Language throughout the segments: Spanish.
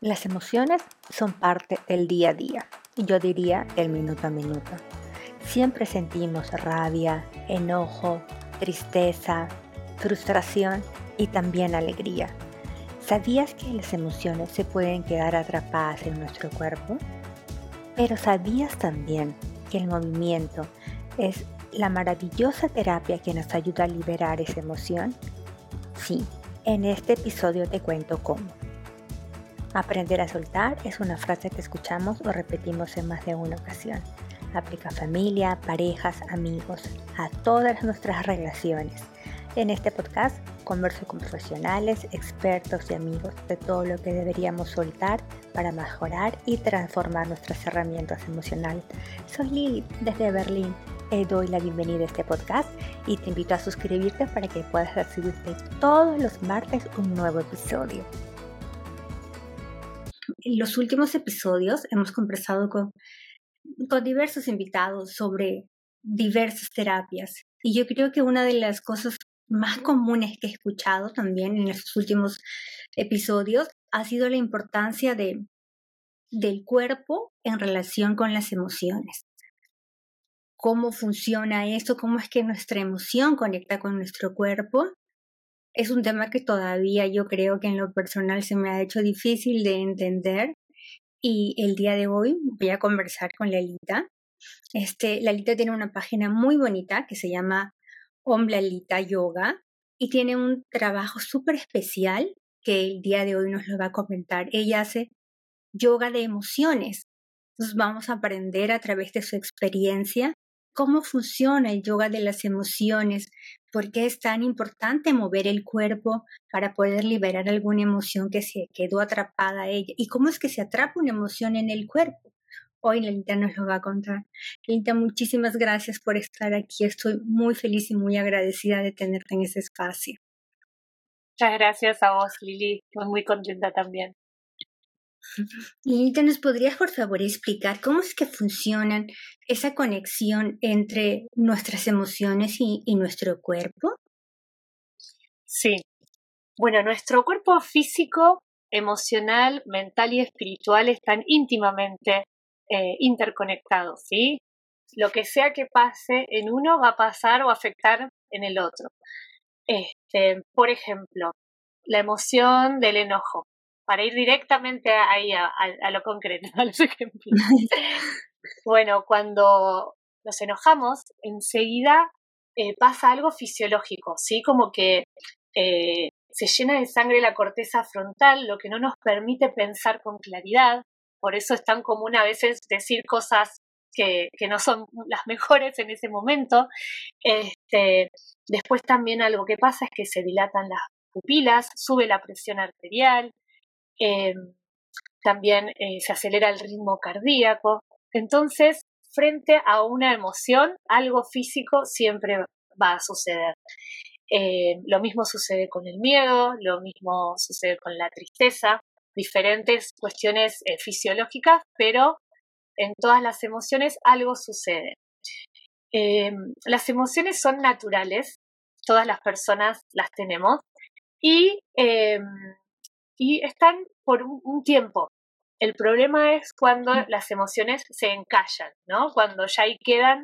Las emociones son parte del día a día, yo diría el minuto a minuto. Siempre sentimos rabia, enojo, tristeza, frustración y también alegría. ¿Sabías que las emociones se pueden quedar atrapadas en nuestro cuerpo? Pero ¿sabías también que el movimiento es la maravillosa terapia que nos ayuda a liberar esa emoción? Sí, en este episodio te cuento cómo. Aprender a soltar es una frase que escuchamos o repetimos en más de una ocasión. Aplica a familia, parejas, amigos, a todas nuestras relaciones. En este podcast converso con profesionales, expertos y amigos de todo lo que deberíamos soltar para mejorar y transformar nuestras herramientas emocionales. Soy Lili desde Berlín. Te doy la bienvenida a este podcast y te invito a suscribirte para que puedas recibirte todos los martes un nuevo episodio. Los últimos episodios hemos conversado con, con diversos invitados sobre diversas terapias. Y yo creo que una de las cosas más comunes que he escuchado también en estos últimos episodios ha sido la importancia de, del cuerpo en relación con las emociones. Cómo funciona esto, cómo es que nuestra emoción conecta con nuestro cuerpo es un tema que todavía yo creo que en lo personal se me ha hecho difícil de entender y el día de hoy voy a conversar con Lalita. Este, Lalita tiene una página muy bonita que se llama Omlalita Yoga y tiene un trabajo súper especial que el día de hoy nos lo va a comentar. Ella hace yoga de emociones. Entonces vamos a aprender a través de su experiencia cómo funciona el yoga de las emociones, por qué es tan importante mover el cuerpo para poder liberar alguna emoción que se quedó atrapada ella y cómo es que se atrapa una emoción en el cuerpo. Hoy Lelita nos lo va a contar. Lelita, muchísimas gracias por estar aquí. Estoy muy feliz y muy agradecida de tenerte en ese espacio. Muchas gracias a vos, Lili. Estoy muy contenta también. Lilita, ¿nos podrías por favor explicar cómo es que funcionan esa conexión entre nuestras emociones y, nuestro cuerpo? Sí. Bueno, nuestro cuerpo físico, emocional, mental y espiritual están íntimamente eh, interconectados, ¿sí? Lo que sea que pase en uno va a pasar o afectar en el otro. Este, por ejemplo, la emoción del enojo para ir directamente ahí a, lo concreto, a los ejemplos. bueno, cuando nos enojamos, enseguida eh, pasa algo fisiológico, ¿sí? Como que eh, se llena de sangre la corteza frontal, lo que no nos permite pensar con claridad. Por eso es tan común a veces decir cosas que, que no son las mejores en ese momento. Este, después también algo que pasa es que se dilatan las pupilas, sube la presión arterial, eh, también eh, se acelera el ritmo cardíaco. Entonces, frente a una emoción, algo físico siempre va a suceder. Eh, lo mismo sucede con el miedo, lo mismo sucede con la tristeza, diferentes cuestiones fisiológicas, pero en todas las emociones algo sucede. las emociones son naturales, todas las personas las tenemos, y y están por un, tiempo. El problema es cuando las emociones se encallan, ¿no? Cuando ya ahí quedan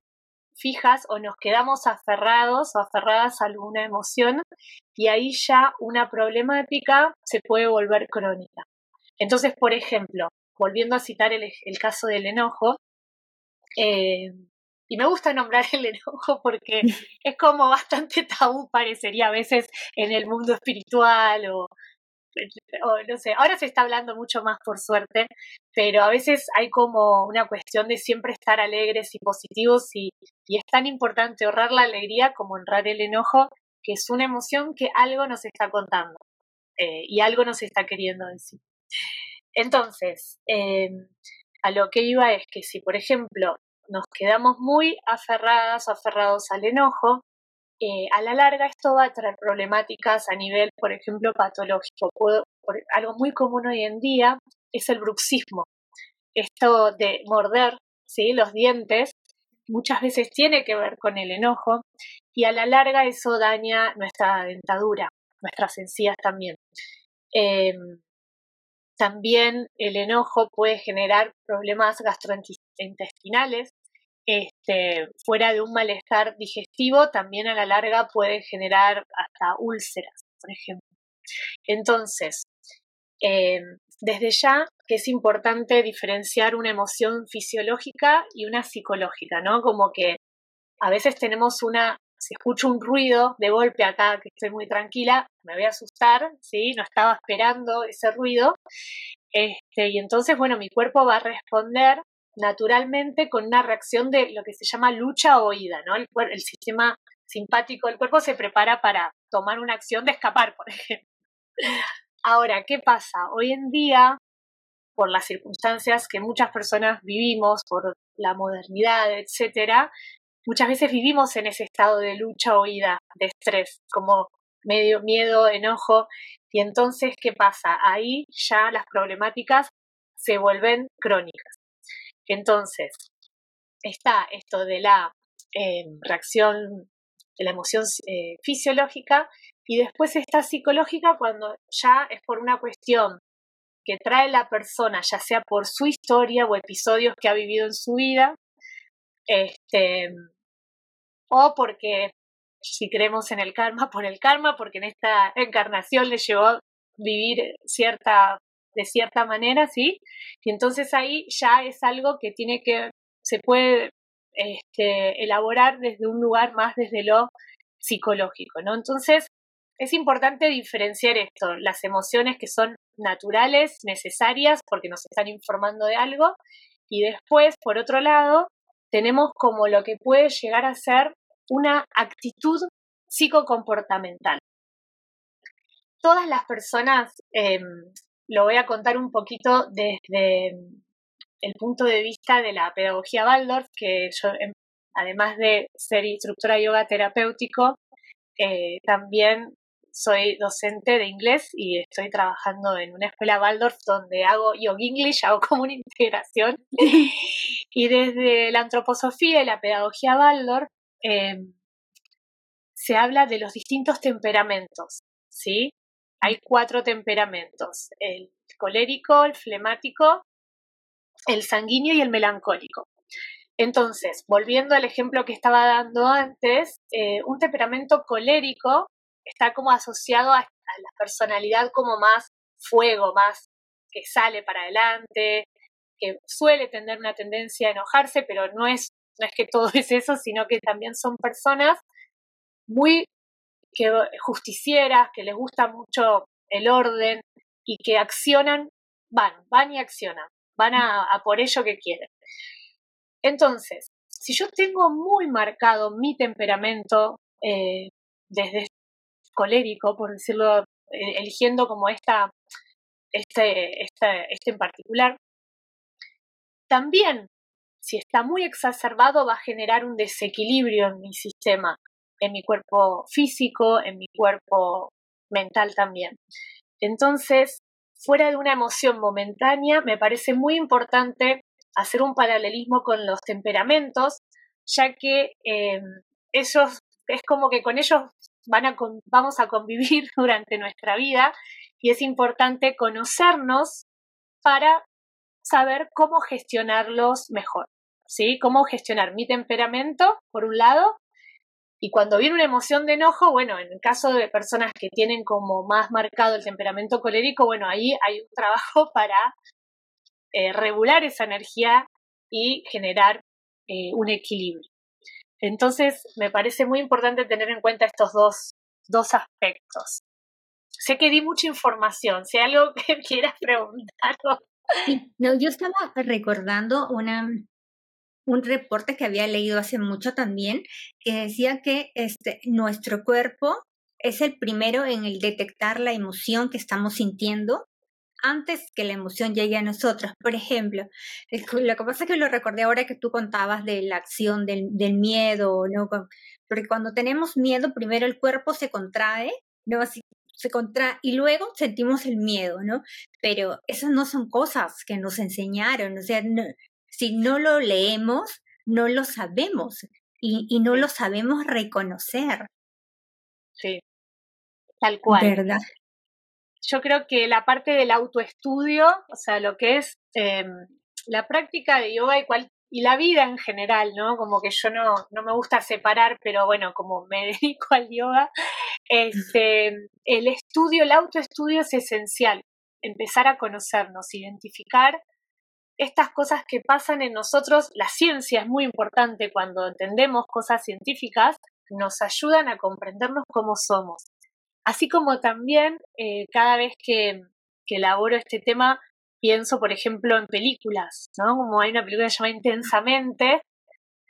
fijas o nos quedamos aferrados o aferradas a alguna emoción y ahí ya una problemática se puede volver crónica. Entonces, por ejemplo, volviendo a citar el, caso del enojo, eh, y me gusta nombrar el enojo porque es como bastante tabú, parecería a veces en el mundo espiritual o, no sé, ahora se está hablando mucho más por suerte, pero a veces hay como una cuestión de siempre estar alegres y positivos y, es tan importante ahorrar la alegría como honrar el enojo, que es una emoción que algo nos está contando eh, y algo nos está queriendo decir. Entonces, em, a lo que iba es que si, por ejemplo, nos quedamos muy aferradas o aferrados al enojo, eh, a la larga esto va a traer problemáticas a nivel, por ejemplo, patológico. algo muy común hoy en día es el bruxismo. Esto de morder ¿sí? los dientes muchas veces tiene que ver con el enojo y a la larga eso daña nuestra dentadura, nuestras encías también. Em, también el enojo puede generar problemas gastrointestinales. Este, fuera de un malestar digestivo, también a la larga puede generar hasta úlceras, por ejemplo. Entonces, eh, desde ya que es importante diferenciar una emoción fisiológica y una psicológica, ¿no? Como que a veces tenemos una, si escucho un ruido de golpe acá, que estoy muy tranquila, me voy a asustar, ¿sí? No estaba esperando ese ruido. Este, y entonces, bueno, mi cuerpo va a responder naturalmente con una reacción de lo que se llama lucha o huida, ¿no? El, el sistema simpático del cuerpo se prepara para tomar una acción de escapar, por ejemplo. Ahora, ¿qué pasa? Hoy en día, por las circunstancias que muchas personas vivimos, por la modernidad, etcétera, muchas veces vivimos en ese estado de lucha o ida, de estrés, como medio miedo, enojo, y entonces, ¿qué pasa? Ahí ya las problemáticas se vuelven crónicas. Entonces, está esto de la eh, reacción, de la emoción eh, fisiológica, y después está psicológica cuando ya es por una cuestión que trae la persona, ya sea por su historia o episodios que ha vivido en su vida, este, o porque si creemos en el karma, por el karma, porque en esta encarnación le llevó a vivir cierta, de cierta manera, ¿sí? Y entonces ahí ya es algo que tiene que, se puede este, elaborar desde un lugar más desde lo psicológico, ¿no? Entonces, es importante diferenciar esto, las emociones que son naturales, necesarias, porque nos están informando de algo, y después, por otro lado, tenemos como lo que puede llegar a ser una actitud psicocomportamental. Todas las personas, em, lo voy a contar un poquito desde el punto de vista de la pedagogía Waldorf, que yo, em, además de ser instructora yoga terapéutico, eh, también soy docente de inglés y estoy trabajando en una escuela Waldorf donde hago yoga English, hago como una integración. y desde la antroposofía y la pedagogía Waldorf em, se habla de los distintos temperamentos, ¿sí? Hay cuatro temperamentos, el colérico, el flemático, el sanguíneo y el melancólico. Entonces, volviendo al ejemplo que estaba dando antes, eh, un temperamento colérico está como asociado a, la personalidad como más fuego, más que sale para adelante, que suele tener una tendencia a enojarse, pero no es, no es que todo es eso, sino que también son personas muy que, justicieras, que les gusta mucho el orden y que accionan, van, van y accionan, van a, por ello que quieren. Entonces, si yo tengo muy marcado mi temperamento eh, desde colérico, por decirlo, eh, eligiendo como esta, este, este, este en particular, también, si está muy exacerbado, va a generar un desequilibrio en mi sistema, en mi cuerpo físico, en mi cuerpo mental también. Entonces, fuera de una emoción momentánea, me parece muy importante hacer un paralelismo con los temperamentos, ya que eh, ellos, es como que con ellos vamos a convivir durante nuestra vida y es importante conocernos para saber cómo gestionarlos mejor, ¿sí? Cómo gestionar mi temperamento, por un lado, y cuando viene una emoción de enojo, bueno, en el caso de personas que tienen como más marcado el temperamento colérico, bueno, ahí hay un trabajo para eh, regular esa energía y generar eh, un equilibrio. Entonces, me parece muy importante tener en cuenta estos dos, dos aspectos. Sé que di mucha información, si hay algo que quieras preguntar. no, yo estaba recordando una, un reporte que había leído hace mucho también, que decía que este, nuestro cuerpo es el primero en el detectar la emoción que estamos sintiendo antes que la emoción llegue a nosotros. Por ejemplo, lo que pasa es que lo recordé ahora que tú contabas de la acción del, miedo, ¿no? Porque cuando tenemos miedo, primero el cuerpo se contrae, ¿no? Así, se contrae y luego sentimos el miedo, ¿no? Pero esas no son cosas que nos enseñaron, o sea, si no lo leemos, no lo sabemos y, y no lo sabemos reconocer. Sí, tal cual. ¿Verdad? yo creo que la parte del autoestudio, o sea, lo que es em, la práctica de yoga y, cual, y la vida en general, ¿no? Como que yo no, no me gusta separar, pero bueno, como me dedico al yoga, este, el estudio, el autoestudio es esencial. Empezar a conocernos, identificar estas cosas que pasan en nosotros. La ciencia es muy importante cuando entendemos cosas científicas, nos ayudan a comprendernos cómo somos. Así como también eh, cada vez que, que elaboro este tema, pienso, por ejemplo, en películas, ¿no? Como hay una película que se llama Intensamente,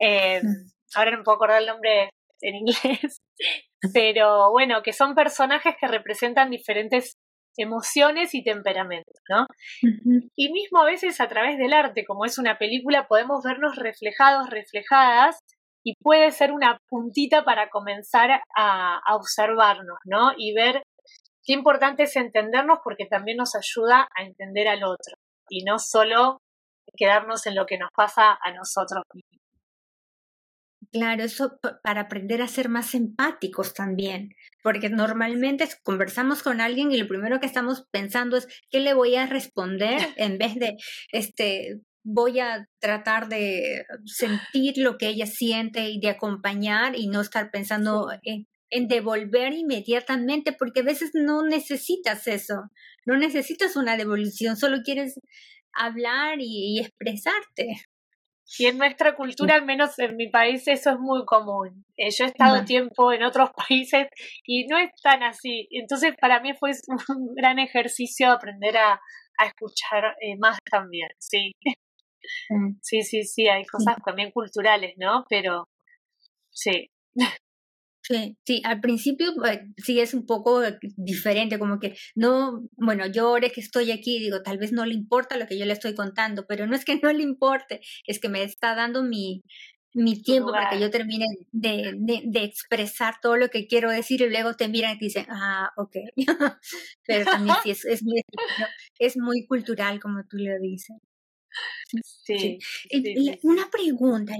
eh, mm. ahora no me puedo acordar el nombre en inglés, pero bueno, que son personajes que representan diferentes emociones y temperamentos, ¿no? Y mismo a veces a través del arte, como es una película, podemos vernos reflejados, reflejadas, y puede ser una puntita para comenzar a, a observarnos, ¿no? Y ver qué importante es entendernos porque también nos ayuda a entender al otro y no solo quedarnos en lo que nos pasa a nosotros mismos. Claro, eso para aprender a ser más empáticos también, porque normalmente conversamos con alguien y lo primero que estamos pensando es qué le voy a responder en vez de este voy a tratar de sentir lo que ella siente y de acompañar y no estar pensando en, devolver inmediatamente, porque a veces no necesitas eso, no necesitas una devolución, solo quieres hablar y expresarte. Y en nuestra cultura, al menos en mi país, eso es muy común. Eh, yo he estado tiempo en otros países y no es tan así. Entonces, para mí fue un gran ejercicio aprender a, a escuchar eh, más también, sí. Mm. Sí, sí, sí, hay cosas también culturales, ¿no? Pero sí. Sí, sí, al principio pues, sí es un poco diferente, como que no, bueno, yo ahora que estoy aquí, digo, tal vez no le importa lo que yo le estoy contando, pero no es que no le importe, es que me está dando mi, mi tiempo para que yo termine de, de, expresar todo lo que quiero decir y luego te miran y te dicen, ah, ok. pero también sí, es, es, muy, es muy cultural, como tú lo dices. Sí, Una pregunta,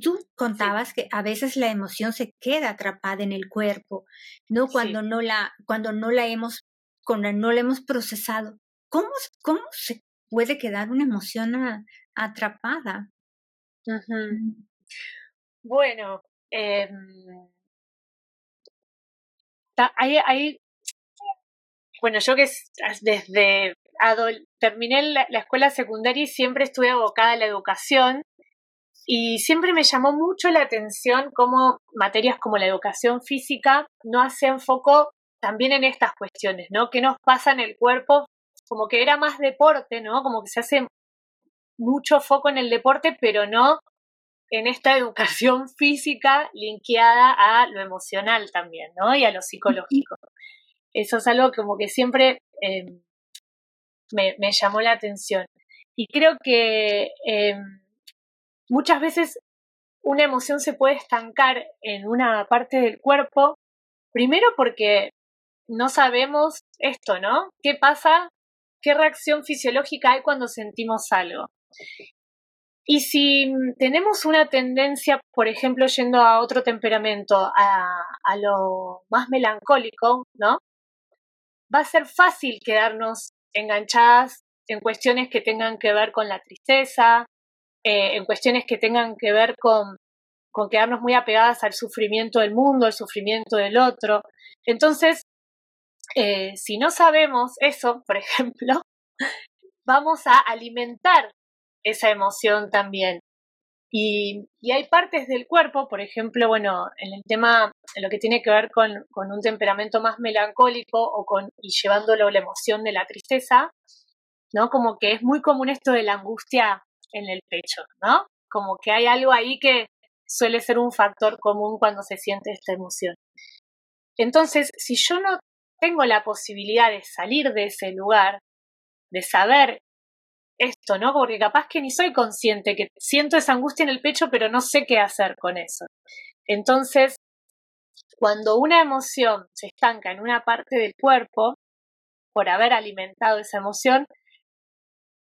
tú contabas que a veces la emoción se queda atrapada en el cuerpo, ¿no? Cuando no la, cuando no la hemos, cuando no la hemos procesado. ¿Cómo, cómo se puede quedar una emoción atrapada? Mm. Bueno, eh, hay, bueno, yo que desde terminé la, escuela secundaria y siempre estuve abocada a la educación y siempre me llamó mucho la atención cómo materias como la educación física no hacen foco también en estas cuestiones, ¿no? ¿Qué nos pasa en el cuerpo? Como que era más deporte, ¿no? Como que se hace mucho foco en el deporte, pero no en esta educación física linkeada a lo emocional también, ¿no? Y a lo psicológico. Eso es algo como que siempre em, me, llamó la atención. Y creo que em, muchas veces una emoción se puede estancar en una parte del cuerpo, primero porque no sabemos esto, ¿no? ¿Qué pasa? ¿Qué reacción fisiológica hay cuando sentimos algo? Y si tenemos una tendencia, por ejemplo, yendo a otro temperamento, a, a lo más melancólico, ¿no? Va a ser fácil quedarnos enganchadas en cuestiones que tengan que ver con la tristeza, eh, en cuestiones que tengan que ver con, quedarnos muy apegadas al sufrimiento del mundo, al sufrimiento del otro. Entonces, eh, si no sabemos eso, por ejemplo, vamos a alimentar esa emoción también. Y, hay partes del cuerpo, por ejemplo, bueno, en el tema, en lo que tiene que ver con, un temperamento más melancólico o con, y llevándolo la emoción de la tristeza, ¿no? Como que es muy común esto de la angustia en el pecho, ¿no? Como que hay algo ahí que suele ser un factor común cuando se siente esta emoción. Entonces, si yo no tengo la posibilidad de salir de ese lugar, de saber esto, ¿no? Porque capaz que ni soy consciente, que siento esa angustia en el pecho, pero no sé qué hacer con eso. Entonces, cuando una emoción se estanca en una parte del cuerpo, por haber alimentado esa emoción,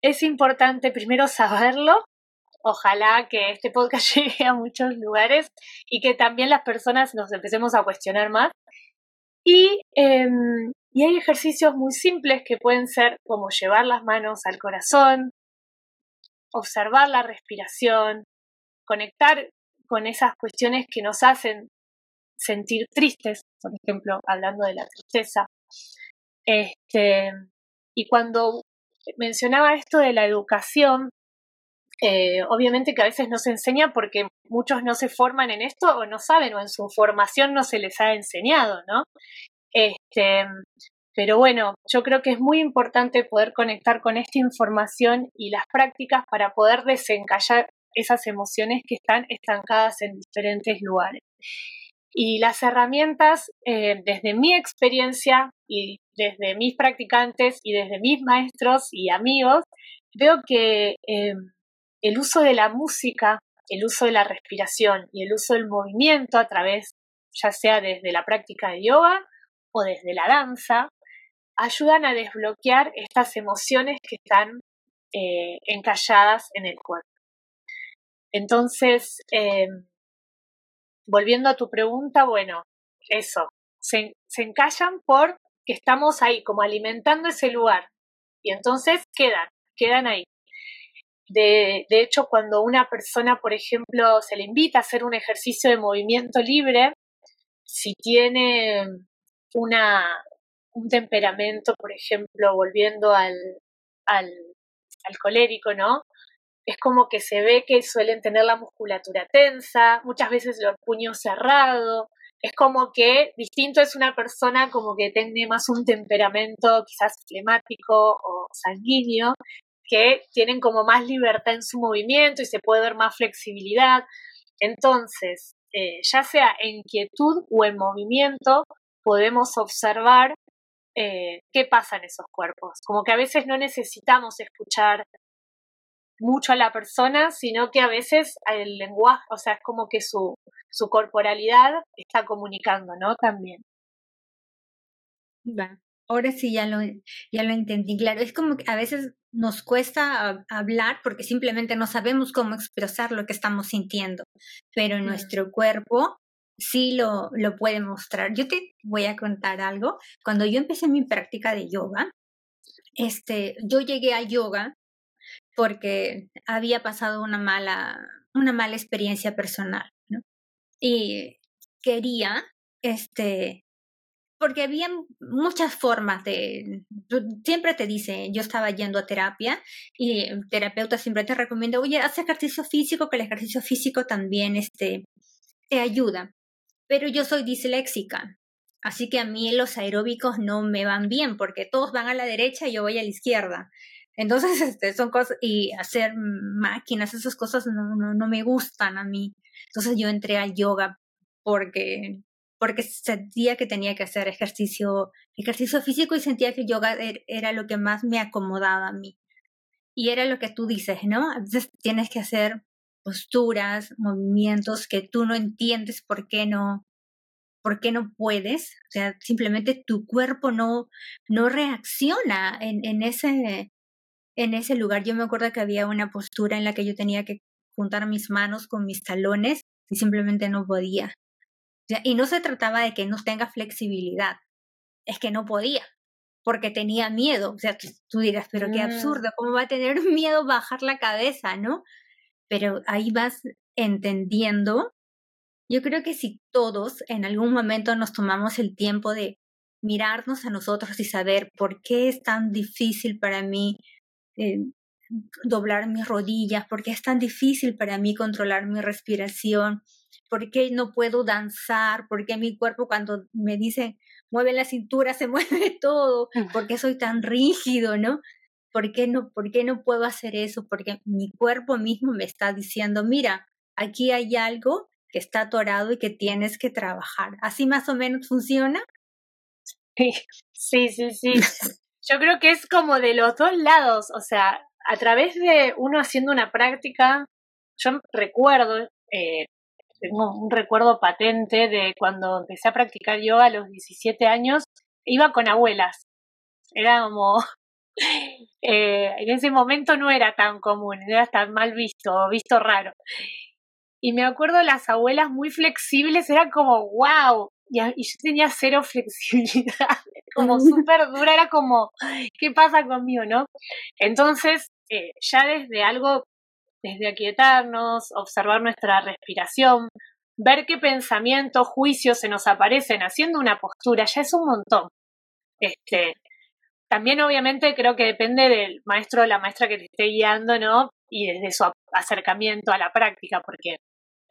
es importante primero saberlo. Ojalá que este podcast llegue a muchos lugares y que también las personas nos empecemos a cuestionar más. Y em, Y hay ejercicios muy simples que pueden ser como llevar las manos al corazón, observar la respiración, conectar con esas cuestiones que nos hacen sentir tristes, por ejemplo, hablando de la tristeza. Este, y cuando mencionaba esto de la educación, eh, obviamente que a veces no se enseña porque muchos no se forman en esto o no saben o en su formación no se les ha enseñado, ¿no? Este, pero bueno, yo creo que es muy importante poder conectar con esta información y las prácticas para poder desencallar esas emociones que están estancadas en diferentes lugares. Y las herramientas, eh, desde mi experiencia y desde mis practicantes y desde mis maestros y amigos, veo que eh, el uso de la música, el uso de la respiración y el uso del movimiento a través, ya sea desde la práctica de yoga o desde la danza, ayudan a desbloquear estas emociones que están eh, encalladas en el cuerpo. Entonces, eh, volviendo a tu pregunta, bueno, eso, se, se encallan por que estamos ahí, como alimentando ese lugar. Y entonces quedan, quedan ahí. De, de, hecho, cuando una persona, por ejemplo, se le invita a hacer un ejercicio de movimiento libre, si tiene una, un temperamento, por ejemplo, volviendo al, al, colérico, ¿no? es como que se ve que suelen tener la musculatura tensa, muchas veces los puños cerrados, es como que distinto es una persona como que tiene más un temperamento quizás flemático o sanguíneo, que tienen como más libertad en su movimiento y se puede ver más flexibilidad. Entonces, eh, ya sea en quietud o en movimiento, podemos observar eh, qué pasa en esos cuerpos. Como que a veces no necesitamos escuchar mucho a la persona, sino que a veces el lenguaje, o sea, es como que su, su corporalidad está comunicando, ¿no? También. Va. Ahora sí ya lo, ya lo entendí, claro. Es como que a veces nos cuesta hablar porque simplemente no sabemos cómo expresar lo que estamos sintiendo, pero mm. nuestro cuerpo sí lo, lo puede mostrar. Yo te voy a contar algo. Cuando yo empecé mi práctica de yoga, este, yo llegué al yoga porque había pasado una mala, una mala experiencia personal, ¿no? Y quería, este, porque había muchas formas de, siempre te dice, yo estaba yendo a terapia y el terapeuta siempre te recomienda, oye, haz ejercicio físico, que el ejercicio físico también, este, te ayuda. Pero yo soy disléxica, así que a mí los aeróbicos no me van bien, porque todos van a la derecha y yo voy a la izquierda. Entonces, este, son cosas, y hacer máquinas, esas cosas no, no, no me gustan a mí. Entonces yo entré al yoga porque, porque sentía que tenía que hacer ejercicio, ejercicio físico y sentía que el yoga er, era lo que más me acomodaba a mí. Y era lo que tú dices, ¿no? A tienes que hacer posturas, movimientos que tú no entiendes por qué no, por qué no puedes. O sea, simplemente tu cuerpo no, no reacciona en, en ese, en ese lugar yo me acuerdo que había una postura en la que yo tenía que juntar mis manos con mis talones y simplemente no podía. y no se trataba de que no tenga flexibilidad, es que no podía, porque tenía miedo. O sea, tú, dirás, pero qué mm. absurdo, ¿cómo va a tener miedo bajar la cabeza, no? Pero ahí vas entendiendo. Yo creo que si todos en algún momento nos tomamos el tiempo de mirarnos a nosotros y saber por qué es tan difícil para mí eh, doblar mis rodillas, porque es tan difícil para mí controlar mi respiración, porque no puedo danzar, porque mi cuerpo cuando me dice mueve la cintura se mueve todo, porque soy tan rígido, ¿no? ¿Por qué no, por qué no puedo hacer eso? Porque mi cuerpo mismo me está diciendo, mira, aquí hay algo que está atorado y que tienes que trabajar. ¿Así más o menos funciona? Sí, sí, sí. Yo creo que es como de los dos lados, o sea, a través de uno haciendo una práctica, yo recuerdo, eh, tengo un recuerdo patente de cuando empecé a practicar yoga a los 17 años, iba con abuelas, era como, eh, en ese momento no era tan común, era tan mal visto, visto raro. Y me acuerdo las abuelas muy flexibles, era como, wow, y, yo tenía cero flexibilidad, como súper dura, era como, ¿qué pasa conmigo, no? Entonces, eh, ya desde algo, desde aquietarnos, observar nuestra respiración, ver qué pensamientos, juicios se nos aparecen haciendo una postura, ya es un montón. Este, también obviamente creo que depende del maestro o la maestra que te esté guiando, ¿no? Y desde su acercamiento a la práctica, porque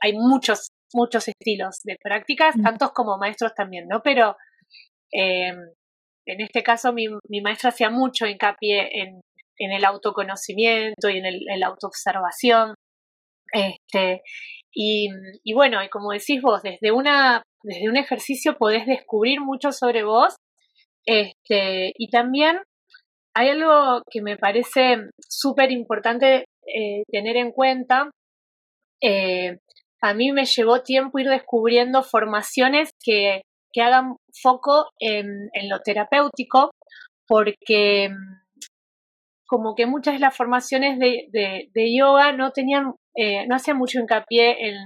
hay muchos, muchos estilos de prácticas, tantos como maestros también, ¿no? Pero em, en este caso mi, maestra hacía mucho hincapié en, el autoconocimiento y en, el, en la autoobservación. Este, y, y, bueno, y como decís vos, desde, una, desde un ejercicio podés descubrir mucho sobre vos. Este, y también hay algo que me parece súper importante eh, tener en cuenta. Eh, a mí me llevó tiempo ir descubriendo formaciones que, que hagan foco en, en, lo terapéutico, porque como que muchas de las formaciones de, de yoga no tenían eh, no hacía mucho hincapié en,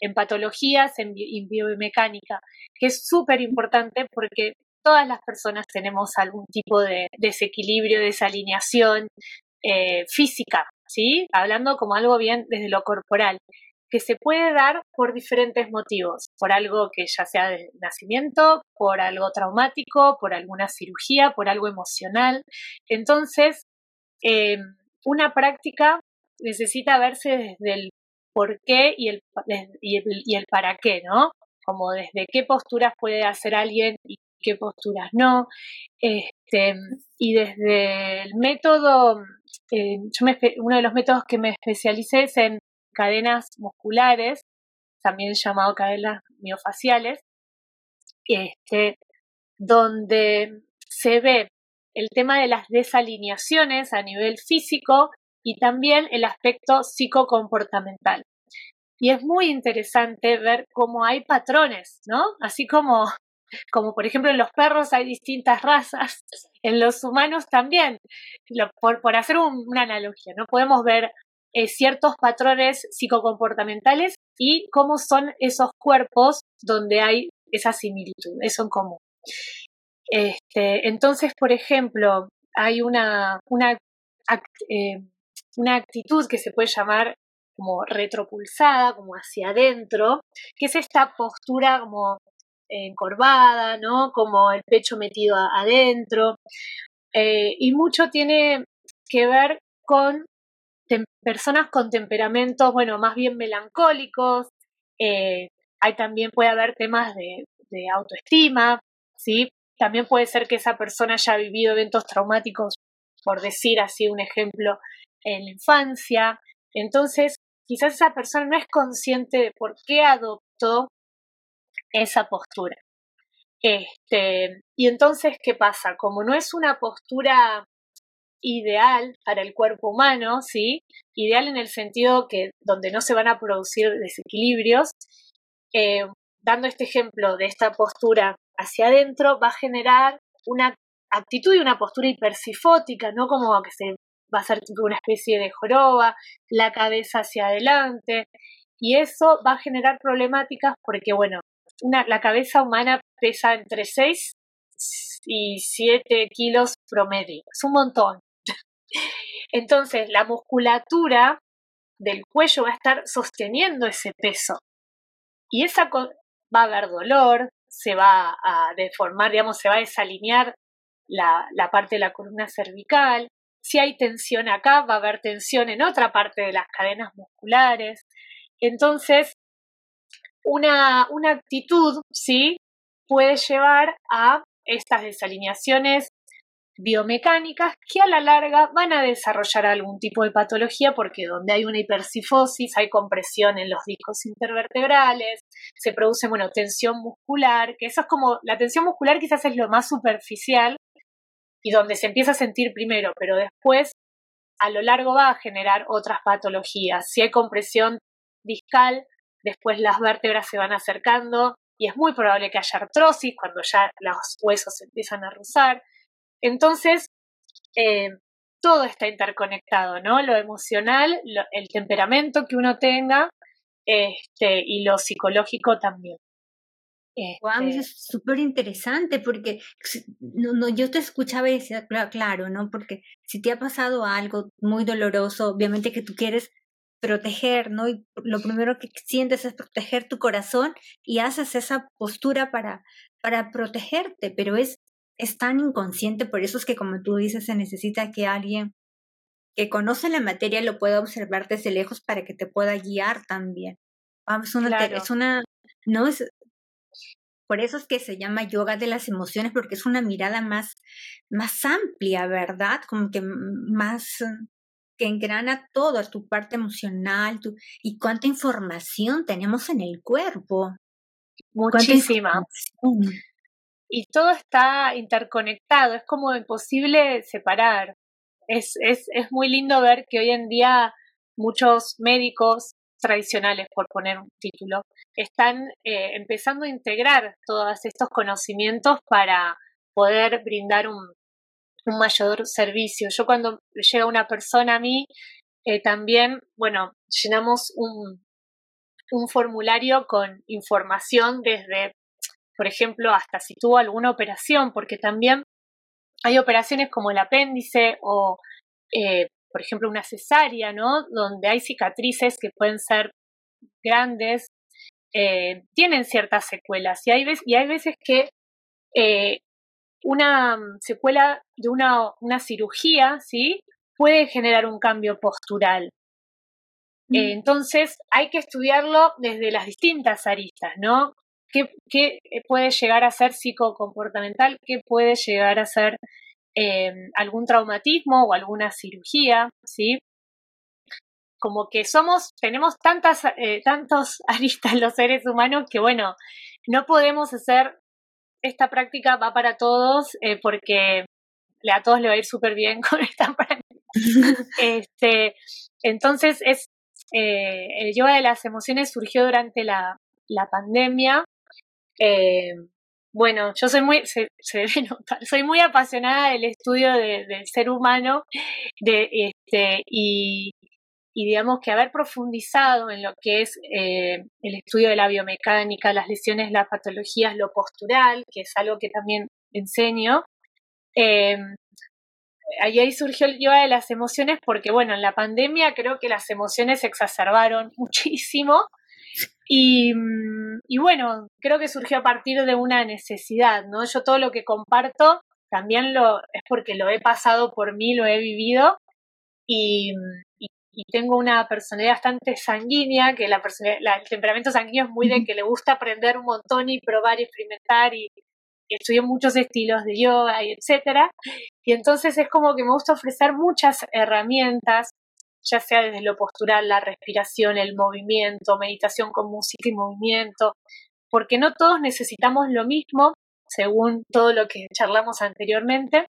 en patologías, en, biomecánica, que es súper importante porque todas las personas tenemos algún tipo de desequilibrio, desalineación eh, física, ¿sí? Hablando como algo bien desde lo corporal, que se puede dar por diferentes motivos, por algo que ya sea de nacimiento, por algo traumático, por alguna cirugía, por algo emocional. Entonces, eh, una práctica necesita verse desde el por qué y el, y el, y el para qué, ¿no? Como desde qué posturas puede hacer alguien y qué posturas no. Este, y desde el método, eh, yo me, uno de los métodos que me especialicé es en cadenas musculares, también llamado cadenas miofaciales, este, donde se ve el tema de las desalineaciones a nivel físico y también el aspecto psicocomportamental. Y es muy interesante ver cómo hay patrones, ¿no? Así como, como por ejemplo en los perros hay distintas razas, en los humanos también, por, por hacer una analogía, ¿no? Podemos ver eh, ciertos patrones psicocomportamentales y cómo son esos cuerpos donde hay esa similitud, eso en común. Este, entonces, por ejemplo, hay una, una eh, una actitud que se puede llamar como retropulsada, como hacia adentro, que es esta postura como encorvada, ¿no? Como el pecho metido adentro. Eh, y mucho tiene que ver con personas con temperamentos, bueno, más bien melancólicos. Eh, hay también puede haber temas de, de autoestima, ¿sí? También puede ser que esa persona haya vivido eventos traumáticos, por decir así un ejemplo, en la infancia. Entonces, quizás esa persona no es consciente de por qué adoptó esa postura. Este, y entonces, ¿qué pasa? Como no es una postura ideal para el cuerpo humano, ¿sí? Ideal en el sentido que donde no se van a producir desequilibrios, eh, dando este ejemplo de esta postura hacia adentro, va a generar una actitud y una postura hipersifótica, ¿no? Como que se va a ser una especie de joroba, la cabeza hacia adelante, y eso va a generar problemáticas porque, bueno, la cabeza humana pesa entre 6 y 7 kilos promedio, es un montón. Entonces, la musculatura del cuello va a estar sosteniendo ese peso. Y esa va a haber dolor, se va a deformar, digamos, se va a desalinear la, la parte de la columna cervical, si hay tensión acá, va a haber tensión en otra parte de las cadenas musculares. Entonces, una, una actitud, ¿sí? Puede llevar a estas desalineaciones biomecánicas que a la larga van a desarrollar algún tipo de patología porque donde hay una hipercifosis hay compresión en los discos intervertebrales, se produce bueno, tensión muscular, que eso es como la tensión muscular quizás es lo más superficial, y donde se empieza a sentir primero, pero después a lo largo va a generar otras patologías. Si hay compresión discal, después las vértebras se van acercando y es muy probable que haya artrosis cuando ya los huesos se empiezan a rozar. Entonces, eh, todo está interconectado, ¿no? Lo emocional, el temperamento que uno tenga este, y lo psicológico también. Wow, eso este es súper interesante porque no, no, yo te escuchaba y decía, claro, claro, ¿no? Porque si te ha pasado algo muy doloroso, obviamente que tú quieres proteger, ¿no? Y lo primero que sientes es proteger tu corazón y haces esa postura para, para protegerte, pero es, es tan inconsciente, por eso es que como tú dices, se necesita que alguien que conoce la materia lo pueda observar desde lejos para que te pueda guiar también. Vamos, es una, es una, no es, por eso es que se llama yoga de las emociones, porque es una mirada más, más amplia, ¿verdad? Como que más que engrana todo, tu parte emocional, tu, y cuánta información tenemos en el cuerpo. Muchísima. Y todo está interconectado, es como imposible separar. Es, es, es muy lindo ver que hoy en día muchos médicos tradicionales, por poner un título, están eh, empezando a integrar todos estos conocimientos para poder brindar un, un mayor servicio. Yo cuando llega una persona a mí, eh, también, bueno, llenamos un, un formulario con información desde, por ejemplo, hasta si tuvo alguna operación, porque también hay operaciones como el apéndice o eh, por ejemplo, una cesárea, ¿no? Donde hay cicatrices que pueden ser grandes, eh, tienen ciertas secuelas. Y hay, veces, y hay veces que eh, una secuela de una, una, cirugía, ¿sí? Puede generar un cambio postural. Mm. entonces, hay que estudiarlo desde las distintas aristas, ¿no? ¿Qué, ¿Qué, puede llegar a ser psicocomportamental? ¿Qué puede llegar a ser Em, algún traumatismo o alguna cirugía, ¿sí? Como que somos, tenemos tantas, eh, tantos aristas los seres humanos que, bueno, no podemos hacer esta práctica va para todos eh, porque a todos le va a ir súper bien con esta práctica. este, entonces, es, eh, el yoga de las emociones surgió durante la, la pandemia. Bueno, yo soy muy, se, debe notar, soy muy apasionada del estudio del ser humano de, este, y, digamos que haber profundizado en lo que es eh, el estudio de la biomecánica, las lesiones, las patologías, lo postural, que es algo que también enseño. Eh, ahí surgió el yoga de las emociones porque, bueno, en la pandemia creo que las emociones se exacerbaron muchísimo Mm, y, bueno, creo que surgió a partir de una necesidad, ¿no? Yo todo lo que comparto también lo es porque lo he pasado por mí, lo he vivido y, tengo una personalidad bastante sanguínea, que la, el temperamento sanguíneo es muy de que le gusta aprender un montón y probar y experimentar y, y muchos estilos de yoga y etcétera. Y entonces es como que me gusta ofrecer muchas herramientas ya sea desde lo postural, la respiración, el movimiento, meditación con música y movimiento, porque no todos necesitamos lo mismo, según todo lo que charlamos anteriormente.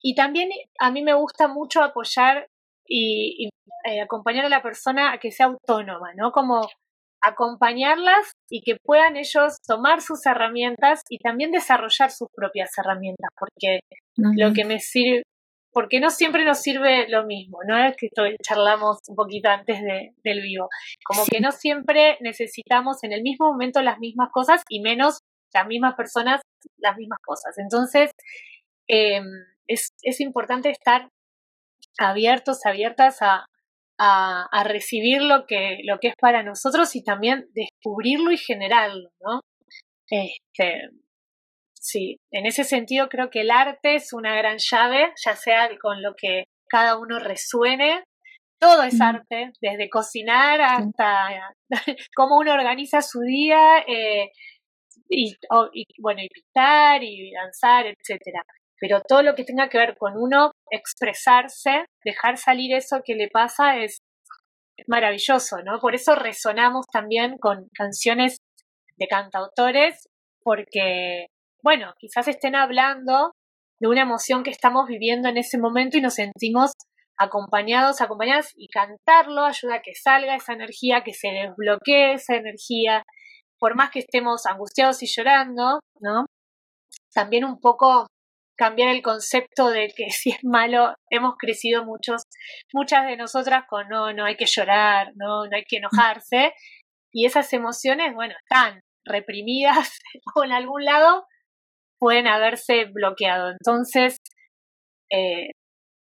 Y también a mí me gusta mucho apoyar y, eh, acompañar a la persona a que sea autónoma, ¿no? Como acompañarlas y que puedan ellos tomar sus herramientas y también desarrollar sus propias herramientas, porque lo que me sirve, porque no siempre nos sirve lo mismo, ¿no? Es que charlamos un poquito antes del vivo. Como que no siempre necesitamos en el mismo momento las mismas cosas y menos las mismas personas las mismas cosas. Entonces, em, es, es, importante estar abiertos, abiertas a, a, a, recibir lo que, lo que es para nosotros y también descubrirlo y generarlo, ¿no? Este, Sí, en ese sentido creo que el arte es una gran llave, ya sea con lo que cada uno resuene. Todo es arte, desde cocinar hasta cómo uno organiza su día eh, y, bueno, y pintar y danzar, etcétera. Pero todo lo que tenga que ver con uno expresarse, dejar salir eso que le pasa es maravilloso, ¿no? Por eso resonamos también con canciones de cantautores, porque bueno, quizás estén hablando de una emoción que estamos viviendo en ese momento y nos sentimos acompañados, acompañadas y cantarlo ayuda a que salga esa energía, que se desbloquee esa energía, por más que estemos angustiados y llorando, ¿no? También un poco cambiar el concepto de que si es malo, hemos crecido muchos, muchas de nosotras con no, no hay que llorar, no, no hay que enojarse, y esas emociones, bueno, están, reprimidas o en algún lado, pueden haberse bloqueado. Entonces, eh,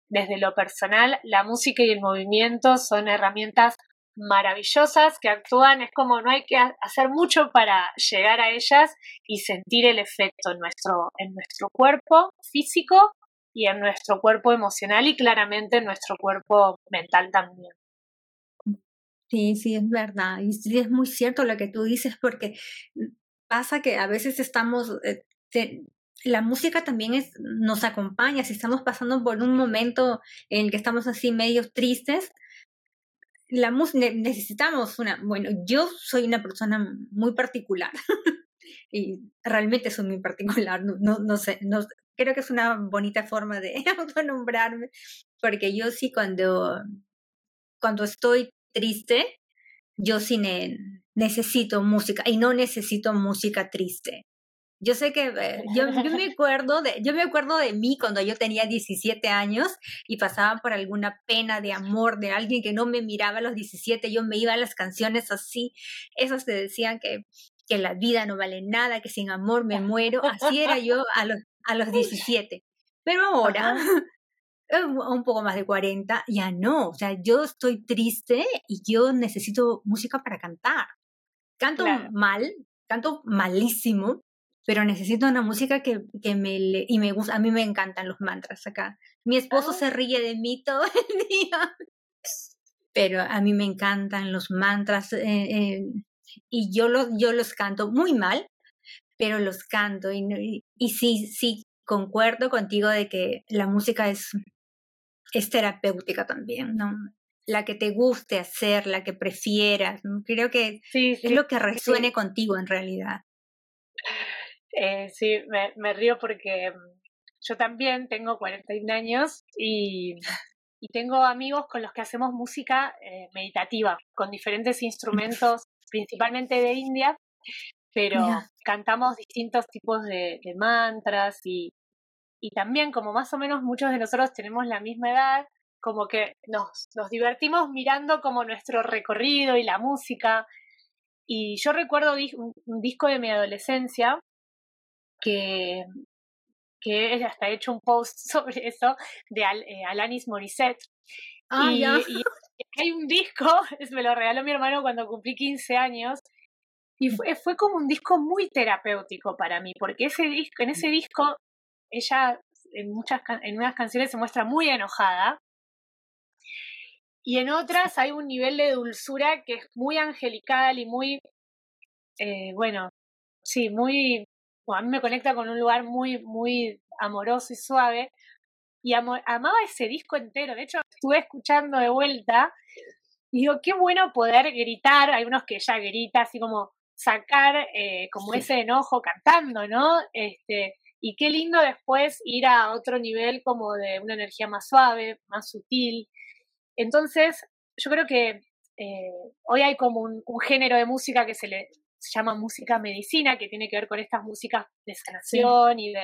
desde lo personal, la música y el movimiento son herramientas maravillosas que actúan, es como no hay que hacer mucho para llegar a ellas y sentir el efecto en nuestro, en nuestro cuerpo físico y en nuestro cuerpo emocional y claramente en nuestro cuerpo mental también. Sí, sí, es verdad. Y sí, es muy cierto lo que tú dices, porque pasa que a veces estamos, eh, la música también nos acompaña, si estamos pasando por un momento en el que estamos así medio tristes, la necesitamos una, bueno, yo soy una persona muy particular y realmente soy muy particular, no, no sé, no, creo que es una bonita forma de autonombrarme, porque yo sí cuando, cuando estoy triste, yo sí necesito música y no necesito música triste. Yo sé que eh, yo, yo, me acuerdo de, yo me acuerdo de mí cuando yo tenía 17 años y pasaba por alguna pena de amor de alguien que no me miraba a los 17, yo me iba a las canciones así, esas que decían que, que la vida no vale nada, que sin amor me muero, así era yo a los, a los 17. Pero ahora, un poco más de 40, ya no, o sea, yo estoy triste y yo necesito música para cantar. Canto mal, canto malísimo, pero necesito una música que, que me y me gusta, a mí me encantan los mantras acá. Mi esposo se ah. ríe de mí todo el día, pero a mí me encantan los mantras eh, eh, y yo los, yo los canto muy mal, pero los canto y, y, sí, sí, concuerdo contigo de que la música es, es terapéutica también, ¿no? La que te guste hacer, la que prefieras, creo que es lo que resuene contigo en realidad. Eh, sí, me, río porque mm, yo también tengo 41 años y, tengo amigos con los que hacemos música eh, meditativa, con diferentes instrumentos, principalmente de India, pero cantamos distintos tipos de, mantras y, y también como más o menos muchos de nosotros tenemos la misma edad, como que nos, nos divertimos mirando como nuestro recorrido y la música. Y yo recuerdo un disco de mi adolescencia que, que hasta he hecho un post sobre eso, de eh, Alanis Morissette. Ah, y, hay un disco, me lo regaló mi hermano cuando cumplí 15 años, y fue, fue como un disco muy terapéutico para mí, porque ese disco, en ese disco ella en muchas en unas canciones se muestra muy enojada. Y en otras hay un nivel de dulzura que es muy angelical y muy eh, bueno sí muy a mí me conecta con un lugar muy, muy amoroso y suave. Y amaba ese disco entero. De hecho, estuve escuchando de vuelta y digo, qué bueno poder gritar. Hay unos que ya grita, así como sacar eh, como ese enojo cantando, ¿no? Este, y qué lindo después ir a otro nivel como de una energía más suave, más sutil. Entonces, yo creo que eh, hoy hay como un, género de música que se le, se llama música medicina, que tiene que ver con estas músicas de sanación y de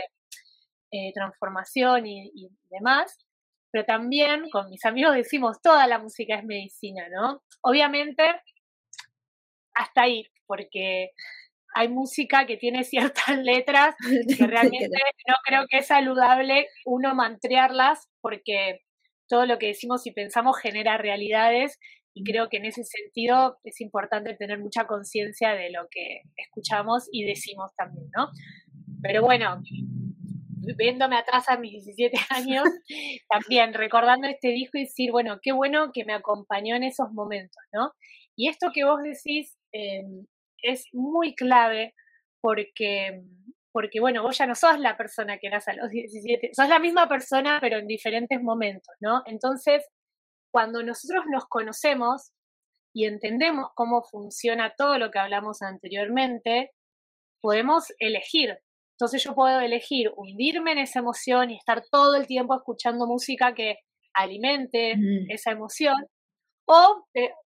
eh, transformación y, demás. Pero también con mis amigos decimos toda la música es medicina, ¿no? Obviamente, hasta ahí, porque hay música que tiene ciertas letras que realmente no creo que es saludable uno mantrearlas porque todo lo que decimos y pensamos genera realidades y creo que en ese sentido es importante tener mucha conciencia de lo que escuchamos y decimos también, ¿no? Pero bueno, viéndome atrás a mis 17 años, también recordando este disco y decir, bueno, qué bueno que me acompañó en esos momentos, ¿no? Y esto que vos decís em, es muy clave porque, porque, bueno, vos ya no sos la persona que eras a los 17, sos la misma persona pero en diferentes momentos, ¿no? Entonces, cuando nosotros nos conocemos y entendemos cómo funciona todo lo que hablamos anteriormente, podemos elegir. Entonces yo puedo elegir hundirme en esa emoción y estar todo el tiempo escuchando música que alimente esa emoción o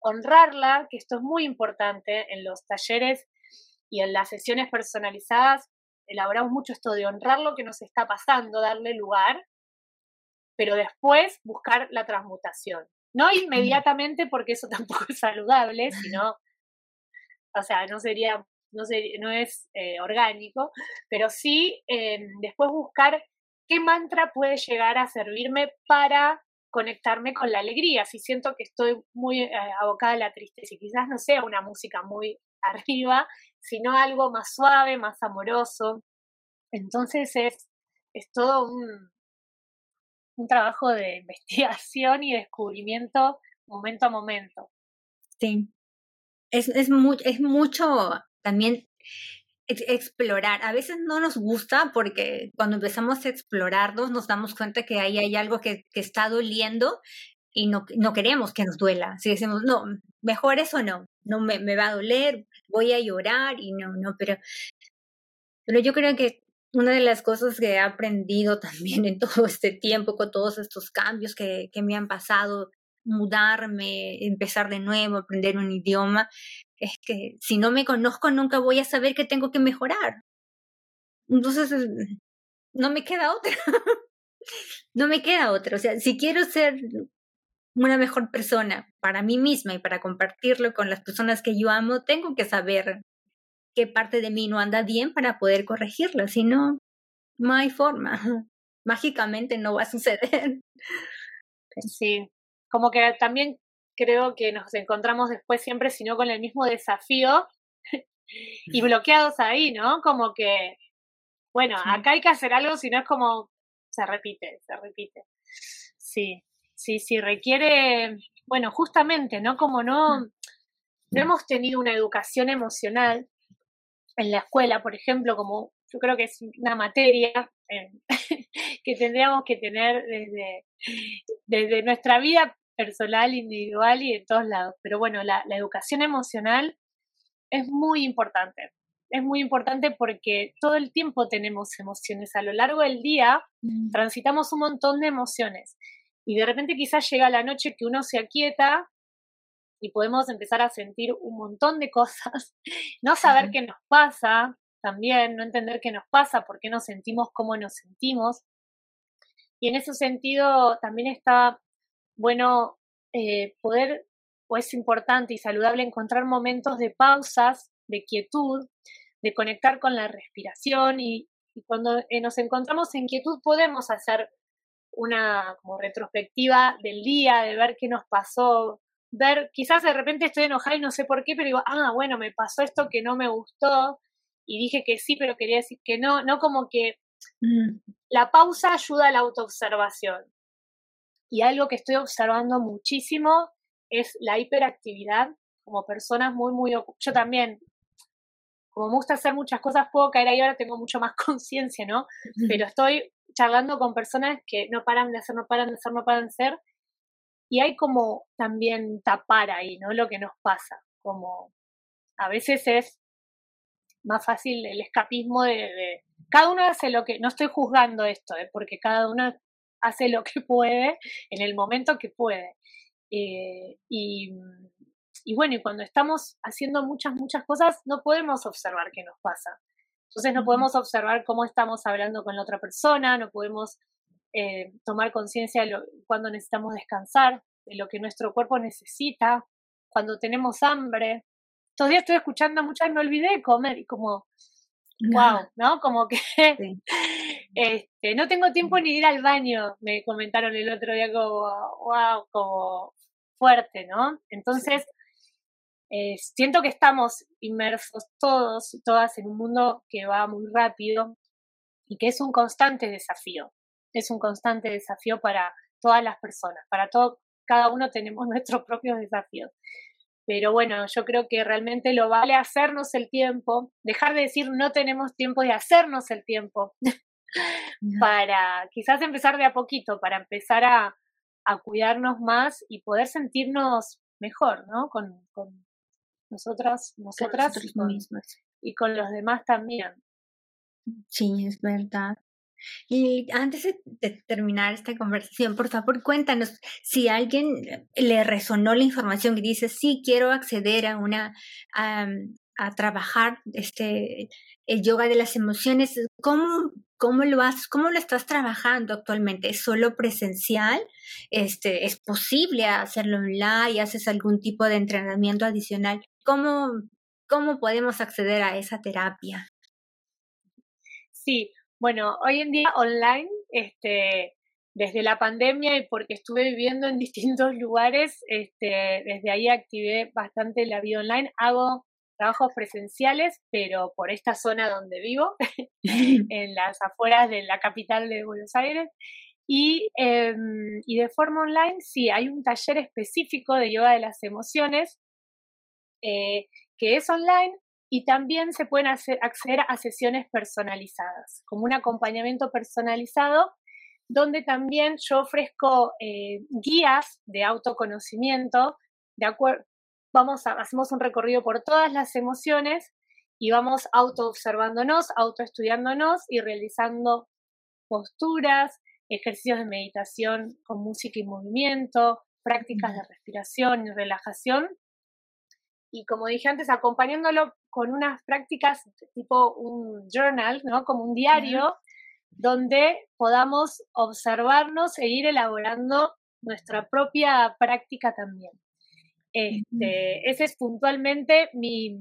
honrarla, que esto es muy importante en los talleres y en las sesiones personalizadas. Elaboramos mucho esto de honrar lo que nos está pasando, darle lugar pero después buscar la transmutación. No inmediatamente porque eso tampoco es saludable, sino, o sea, no sería no, no es eh, orgánico, pero sí em, después buscar qué mantra puede llegar a servirme para conectarme con la alegría. Si siento que estoy muy eh, abocada a la tristeza y quizás no sea una música muy arriba, sino algo más suave, más amoroso. Entonces es, es todo un, un trabajo de investigación y descubrimiento momento a momento. Sí, es, es, es mucho también explorar. A veces no nos gusta porque cuando empezamos a explorarnos nos damos cuenta que ahí hay algo que, que está doliendo y no, no queremos que nos duela. Si decimos, no, mejor eso no, no me, me va a doler, voy a llorar y no, no, pero, pero yo creo que una de las cosas que he aprendido también en todo este tiempo, con todos estos cambios que, me han pasado, mudarme, empezar de nuevo, aprender un idioma, es que si no me conozco nunca voy a saber que tengo que mejorar. Entonces, no me queda otra. no me queda otra. O sea, si quiero ser una mejor persona para mí misma y para compartirlo con las personas que yo amo, tengo que saber qué parte de mí no anda bien para poder corregirla. Si no, no hay forma. Mágicamente no va a suceder. Sí, como que también creo que nos encontramos después siempre, sino con el mismo desafío y bloqueados ahí, ¿no? Como que, bueno, acá hay que hacer algo, si no es como, se repite, se repite. Sí, sí, sí, requiere, bueno, justamente, ¿no? Como no, no hemos tenido una educación emocional en la escuela, por ejemplo, como yo creo que es una materia eh, que tendríamos que tener desde, desde nuestra vida personal, individual y de todos lados. Pero bueno, la, educación emocional es muy importante. Es muy importante porque todo el tiempo tenemos emociones. A lo largo del día mm. transitamos un montón de emociones. Y de repente quizás llega la noche que uno se aquieta y podemos empezar a sentir un montón de cosas. No saber qué nos pasa también, no entender qué nos pasa, por qué nos sentimos como nos sentimos. Y en ese sentido también está bueno, eh, poder, o es importante y saludable encontrar momentos de pausas, de quietud, de conectar con la respiración y, cuando eh, nos encontramos en quietud podemos hacer una como retrospectiva del día, de ver qué nos pasó, ver, quizás de repente estoy enojada y no sé por qué, pero digo, ah, bueno, me pasó esto que no me gustó y dije que sí, pero quería decir que no, no como que mm. la pausa ayuda a la autoobservación. Y algo que estoy observando muchísimo es la hiperactividad, como personas muy, muy... Yo también, como me gusta hacer muchas cosas, puedo caer ahí, ahora tengo mucho más conciencia, ¿no? Pero estoy charlando con personas que no paran de hacer, no paran de hacer, no paran de hacer. Y hay como también tapar ahí, ¿no? Lo que nos pasa. Como a veces es más fácil el escapismo de, cada uno hace lo que, no estoy juzgando esto, ¿eh? porque cada uno hace lo que puede en el momento que puede. Eh, y, y, bueno, y cuando estamos haciendo muchas, muchas cosas, no podemos observar qué nos pasa. Entonces no podemos observar cómo estamos hablando con la otra persona, no podemos eh, tomar conciencia de cuando necesitamos descansar, de lo que nuestro cuerpo necesita, cuando tenemos hambre. Todavía estoy escuchando muchas, me olvidé de comer y como, wow, ¿no? Como que este, no tengo tiempo ni ir al baño, me comentaron el otro día como, wow, como fuerte, ¿no? Entonces, eh, siento que estamos inmersos todos y todas en un mundo que va muy rápido y que es un constante desafío, es un constante desafío para todas las personas, para todo, cada uno tenemos nuestros propios desafíos. Pero bueno, yo creo que realmente lo vale hacernos el tiempo, dejar de decir no tenemos tiempo y hacernos el tiempo para quizás empezar de a poquito, para empezar a, cuidarnos más y poder sentirnos mejor, ¿no? Con, con nosotras, nosotras y, con, y con los demás también. Sí, es verdad. Y antes de terminar esta conversación, por favor, cuéntanos si alguien le resonó la información y dice, sí, quiero acceder a una, a, trabajar este, el yoga de las emociones, ¿cómo, cómo lo haces? ¿Cómo lo estás trabajando actualmente? ¿Es solo presencial? Este, ¿Es posible hacerlo online? ¿Haces algún tipo de entrenamiento adicional? ¿Cómo, ¿Cómo podemos acceder a esa terapia? Sí, bueno, hoy en día online, este, desde la pandemia y porque estuve viviendo en distintos lugares, este, desde ahí activé bastante la vida online. Hago trabajos presenciales, pero por esta zona donde vivo, en las afueras de la capital de Buenos Aires. Y, em, y, de forma online, sí, hay un taller específico de yoga de las emociones eh, que es online y también se pueden hacer, acceder a sesiones personalizadas, como un acompañamiento personalizado, donde también yo ofrezco eh, guías de autoconocimiento, de acuerdo, vamos a, hacemos un recorrido por todas las emociones y vamos auto-observándonos, auto-estudiándonos y realizando posturas, ejercicios de meditación con música y movimiento, prácticas de respiración y relajación. Y como dije antes, acompañándolo con unas prácticas tipo un journal, ¿no? Como un diario, donde podamos observarnos e ir elaborando nuestra propia práctica también. Este, ese es puntualmente mi,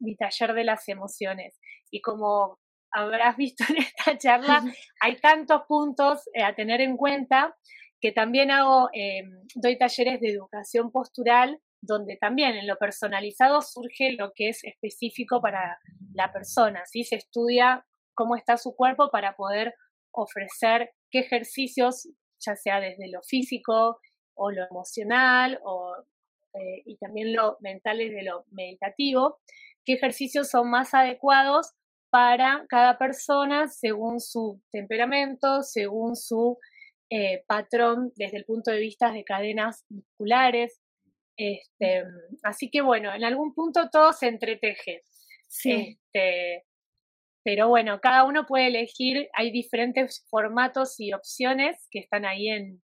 mi taller de las emociones. Y como habrás visto en esta charla, hay tantos puntos eh, a tener en cuenta que también hago, eh, doy talleres de educación postural, donde también en lo personalizado surge lo que es específico para la persona, ¿sí? Se estudia cómo está su cuerpo para poder ofrecer qué ejercicios, ya sea desde lo físico o lo emocional o eh, y también lo mental de lo meditativo, qué ejercicios son más adecuados para cada persona según su temperamento, según su eh, patrón desde el punto de vista de cadenas musculares. Este, así que bueno, en algún punto todo se entreteje. Este, pero bueno, cada uno puede elegir, hay diferentes formatos y opciones que están ahí en,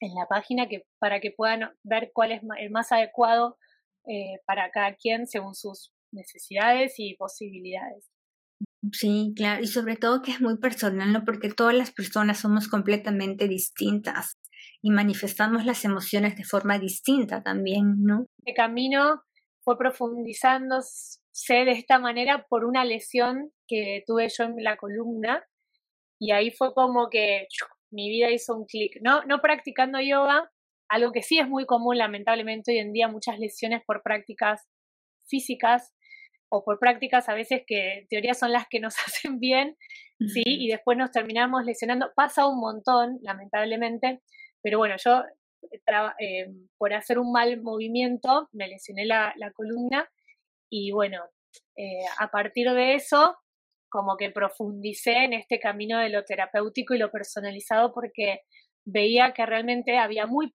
en la página que, para que puedan ver cuál es el más adecuado eh, para cada quien según sus necesidades y posibilidades. Sí, claro, y sobre todo que es muy personal, ¿no? Porque todas las personas somos completamente distintas y manifestamos las emociones de forma distinta también, ¿no? El camino fue profundizándose de esta manera por una lesión que tuve yo en la columna y ahí fue como que mi vida hizo un clic. No, no practicando yoga, algo que sí es muy común lamentablemente hoy en día, muchas lesiones por prácticas físicas o por prácticas a veces que en teoría son las que nos hacen bien, ¿sí? Y después nos terminamos lesionando. Pasa un montón, lamentablemente, pero bueno, yo eh, por hacer un mal movimiento me lesioné la, columna y bueno, eh, a partir de eso como que profundicé en este camino de lo terapéutico y lo personalizado porque veía que realmente había muy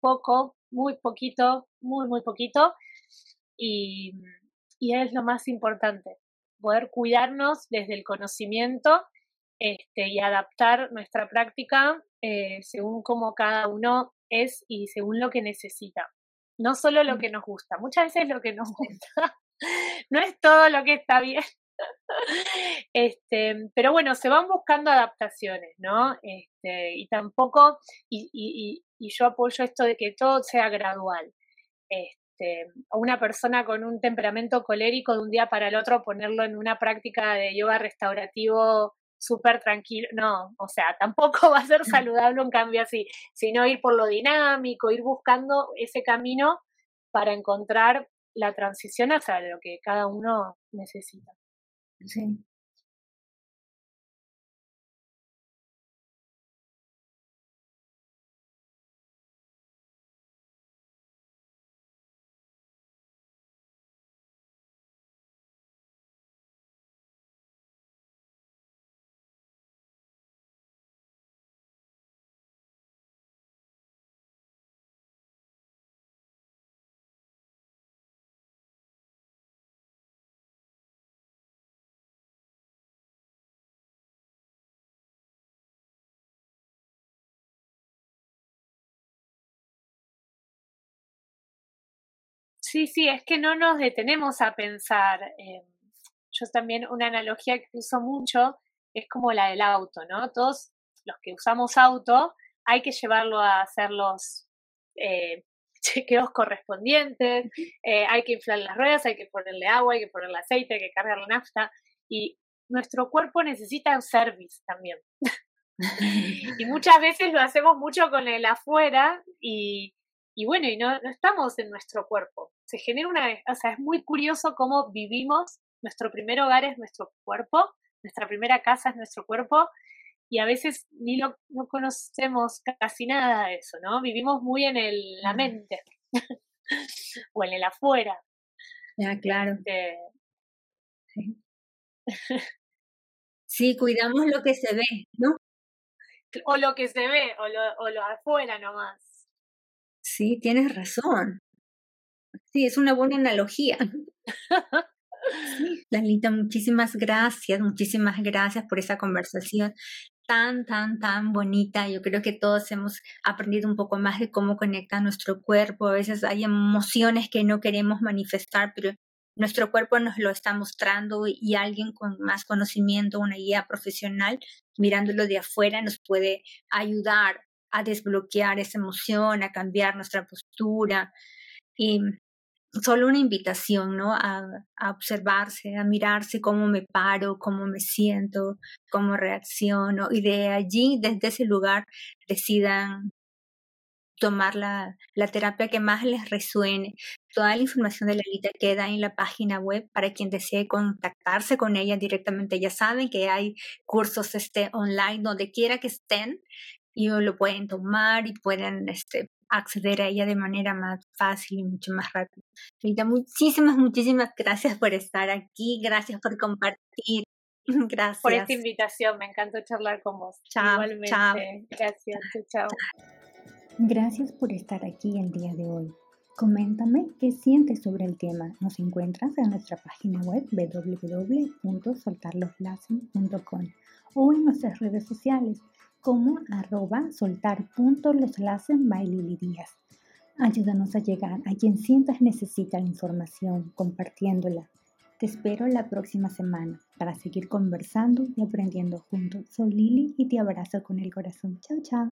poco, muy poquito, muy, muy poquito y, y es lo más importante, poder cuidarnos desde el conocimiento este, y adaptar nuestra práctica eh, según cómo cada uno es y según lo que necesita. No solo lo que nos gusta, muchas veces lo que nos gusta no es todo lo que está bien este, pero bueno, se van buscando adaptaciones, ¿no? Este, y tampoco, y, y, y, yo apoyo esto de que todo sea gradual. Este, una persona con un temperamento colérico de un día para el otro ponerlo en una práctica de yoga restaurativo súper tranquilo, no, o sea, tampoco va a ser saludable un cambio así, sino ir por lo dinámico, ir buscando ese camino para encontrar la transición hacia lo que cada uno necesita. Sí. Sí, sí, es que no nos detenemos a pensar. yo también una analogía que uso mucho es como la del auto, ¿no? Todos los que usamos auto hay que llevarlo a hacer los, eh, chequeos correspondientes, eh, hay que inflar las ruedas, hay que ponerle agua, hay que ponerle aceite, hay que cargar la nafta y nuestro cuerpo necesita un service también. y muchas veces lo hacemos mucho con el afuera y, y bueno, y no, no, estamos en nuestro cuerpo. Se genera una, o sea, es muy curioso cómo vivimos, nuestro primer hogar es nuestro cuerpo, nuestra primera casa es nuestro cuerpo y a veces ni lo, no conocemos casi nada de eso, ¿no? Vivimos muy en el, la mente o en el afuera. Ya, claro. Este sí. sí, cuidamos lo que se ve, ¿no? O lo que se ve, o lo, o lo afuera nomás. Sí, tienes razón. Sí, es una buena analogía. Lalita, muchísimas gracias, muchísimas gracias por esa conversación tan, tan, tan bonita. Yo creo que todos hemos aprendido un poco más de cómo conecta nuestro cuerpo. A veces hay emociones que no queremos manifestar, pero nuestro cuerpo nos lo está mostrando y alguien con más conocimiento, una guía profesional, mirándolo de afuera, nos puede ayudar a desbloquear esa emoción, a cambiar nuestra postura. Y solo una invitación, ¿no? A, observarse, a mirarse cómo me paro, cómo me siento, cómo reacciono y de allí, desde ese lugar, decidan tomar la, terapia que más les resuene. Toda la información de la Lita queda en la página web para quien desee contactarse con ella directamente. Ya saben que hay cursos este, online donde quiera que estén y lo pueden tomar y pueden este, acceder a ella de manera más fácil y mucho más rápida. Rita, muchísimas, muchísimas gracias por estar aquí, gracias por compartir. Gracias. Por esta invitación, me encantó charlar con vos. Chao, chao. Gracias, chao. Gracias por estar aquí el día de hoy. Coméntame qué sientes sobre el tema. Nos encuentras en nuestra página web www.soltarloslassen.com o en nuestras redes sociales como arroba soltar.loslassen Díaz. Ayúdanos a llegar a quien sientas necesita la información, compartiéndola. Te espero la próxima semana para seguir conversando y aprendiendo juntos. Soy Lili y te abrazo con el corazón. Chao, chao.